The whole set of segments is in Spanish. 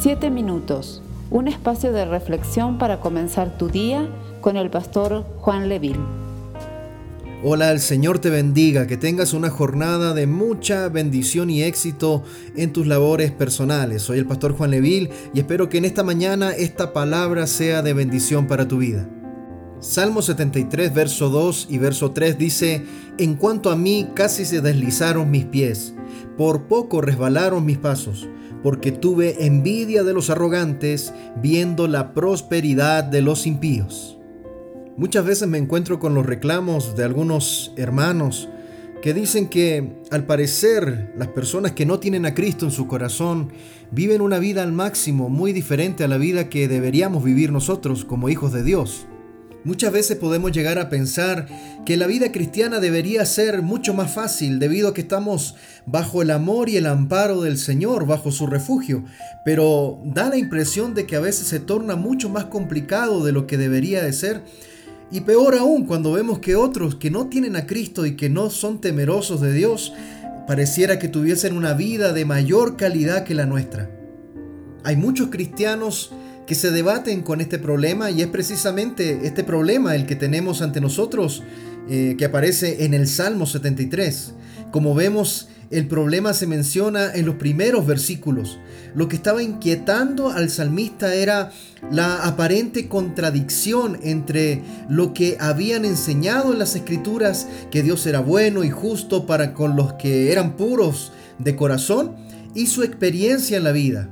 Siete minutos, un espacio de reflexión para comenzar tu día con el pastor Juan Leville. Hola, el Señor te bendiga, que tengas una jornada de mucha bendición y éxito en tus labores personales. Soy el pastor Juan Leville y espero que en esta mañana esta palabra sea de bendición para tu vida. Salmo 73, verso 2 y verso 3 dice, En cuanto a mí casi se deslizaron mis pies, por poco resbalaron mis pasos porque tuve envidia de los arrogantes, viendo la prosperidad de los impíos. Muchas veces me encuentro con los reclamos de algunos hermanos que dicen que al parecer las personas que no tienen a Cristo en su corazón viven una vida al máximo muy diferente a la vida que deberíamos vivir nosotros como hijos de Dios. Muchas veces podemos llegar a pensar que la vida cristiana debería ser mucho más fácil debido a que estamos bajo el amor y el amparo del Señor, bajo su refugio, pero da la impresión de que a veces se torna mucho más complicado de lo que debería de ser. Y peor aún cuando vemos que otros que no tienen a Cristo y que no son temerosos de Dios, pareciera que tuviesen una vida de mayor calidad que la nuestra. Hay muchos cristianos que se debaten con este problema y es precisamente este problema el que tenemos ante nosotros eh, que aparece en el Salmo 73. Como vemos, el problema se menciona en los primeros versículos. Lo que estaba inquietando al salmista era la aparente contradicción entre lo que habían enseñado en las escrituras, que Dios era bueno y justo para con los que eran puros de corazón, y su experiencia en la vida.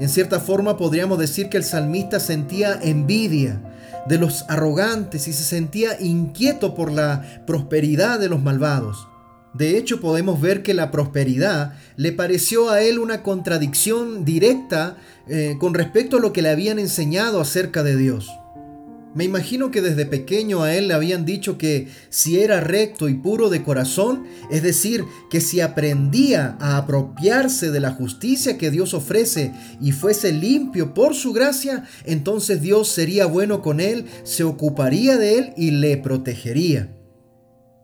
En cierta forma podríamos decir que el salmista sentía envidia de los arrogantes y se sentía inquieto por la prosperidad de los malvados. De hecho, podemos ver que la prosperidad le pareció a él una contradicción directa eh, con respecto a lo que le habían enseñado acerca de Dios. Me imagino que desde pequeño a él le habían dicho que si era recto y puro de corazón, es decir, que si aprendía a apropiarse de la justicia que Dios ofrece y fuese limpio por su gracia, entonces Dios sería bueno con él, se ocuparía de él y le protegería.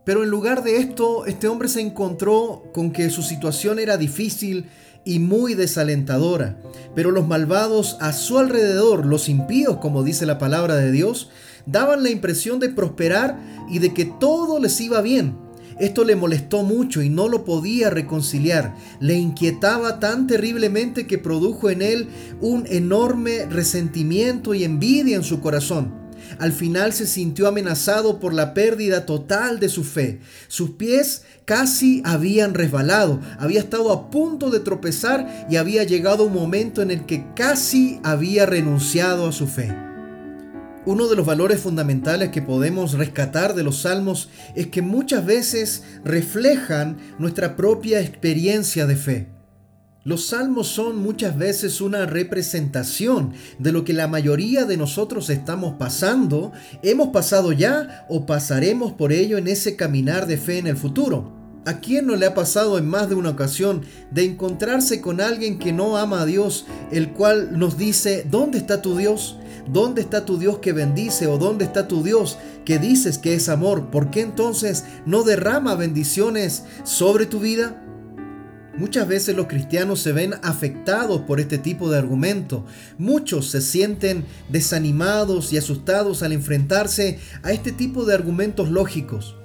Pero en lugar de esto, este hombre se encontró con que su situación era difícil y muy desalentadora. Pero los malvados a su alrededor, los impíos, como dice la palabra de Dios, daban la impresión de prosperar y de que todo les iba bien. Esto le molestó mucho y no lo podía reconciliar. Le inquietaba tan terriblemente que produjo en él un enorme resentimiento y envidia en su corazón. Al final se sintió amenazado por la pérdida total de su fe. Sus pies casi habían resbalado, había estado a punto de tropezar y había llegado un momento en el que casi había renunciado a su fe. Uno de los valores fundamentales que podemos rescatar de los salmos es que muchas veces reflejan nuestra propia experiencia de fe. Los salmos son muchas veces una representación de lo que la mayoría de nosotros estamos pasando, hemos pasado ya o pasaremos por ello en ese caminar de fe en el futuro. ¿A quién no le ha pasado en más de una ocasión de encontrarse con alguien que no ama a Dios, el cual nos dice, ¿dónde está tu Dios? ¿Dónde está tu Dios que bendice o dónde está tu Dios que dices que es amor? ¿Por qué entonces no derrama bendiciones sobre tu vida? Muchas veces los cristianos se ven afectados por este tipo de argumento. Muchos se sienten desanimados y asustados al enfrentarse a este tipo de argumentos lógicos.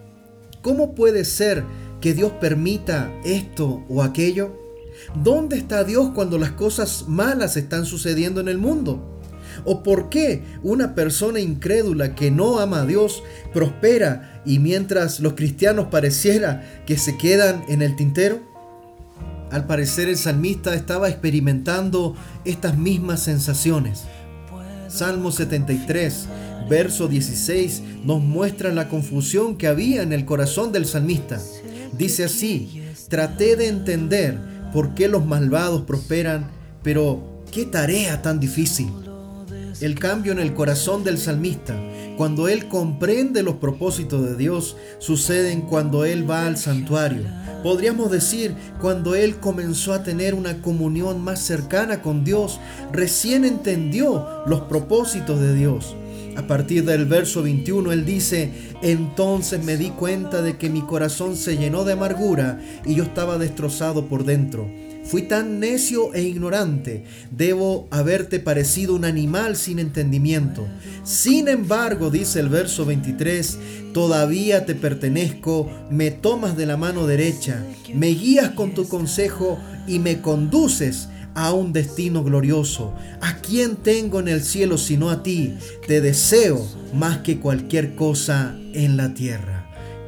¿Cómo puede ser que Dios permita esto o aquello? ¿Dónde está Dios cuando las cosas malas están sucediendo en el mundo? ¿O por qué una persona incrédula que no ama a Dios prospera y mientras los cristianos pareciera que se quedan en el tintero? Al parecer el salmista estaba experimentando estas mismas sensaciones. Salmo 73, verso 16, nos muestra la confusión que había en el corazón del salmista. Dice así, traté de entender por qué los malvados prosperan, pero qué tarea tan difícil. El cambio en el corazón del salmista cuando él comprende los propósitos de Dios, suceden cuando él va al santuario. Podríamos decir, cuando él comenzó a tener una comunión más cercana con Dios, recién entendió los propósitos de Dios. A partir del verso 21 él dice, entonces me di cuenta de que mi corazón se llenó de amargura y yo estaba destrozado por dentro. Fui tan necio e ignorante, debo haberte parecido un animal sin entendimiento. Sin embargo, dice el verso 23, todavía te pertenezco, me tomas de la mano derecha, me guías con tu consejo y me conduces a un destino glorioso. ¿A quién tengo en el cielo sino a ti? Te deseo más que cualquier cosa en la tierra.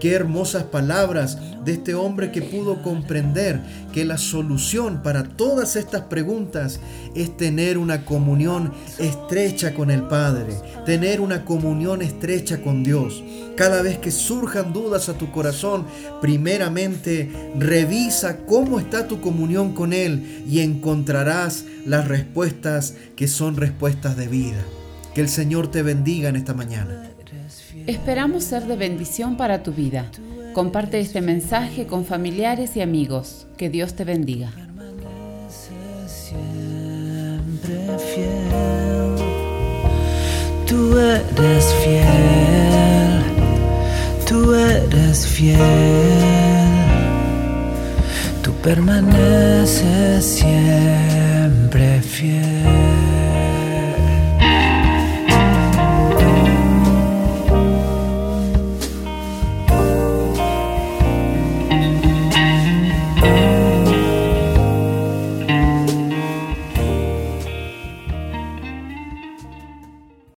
Qué hermosas palabras de este hombre que pudo comprender que la solución para todas estas preguntas es tener una comunión estrecha con el Padre, tener una comunión estrecha con Dios. Cada vez que surjan dudas a tu corazón, primeramente revisa cómo está tu comunión con Él y encontrarás las respuestas que son respuestas de vida. Que el Señor te bendiga en esta mañana. Esperamos ser de bendición para tu vida. Comparte este mensaje con familiares y amigos. Que Dios te bendiga. Tú eres fiel, tú eres fiel, tú permaneces siempre fiel.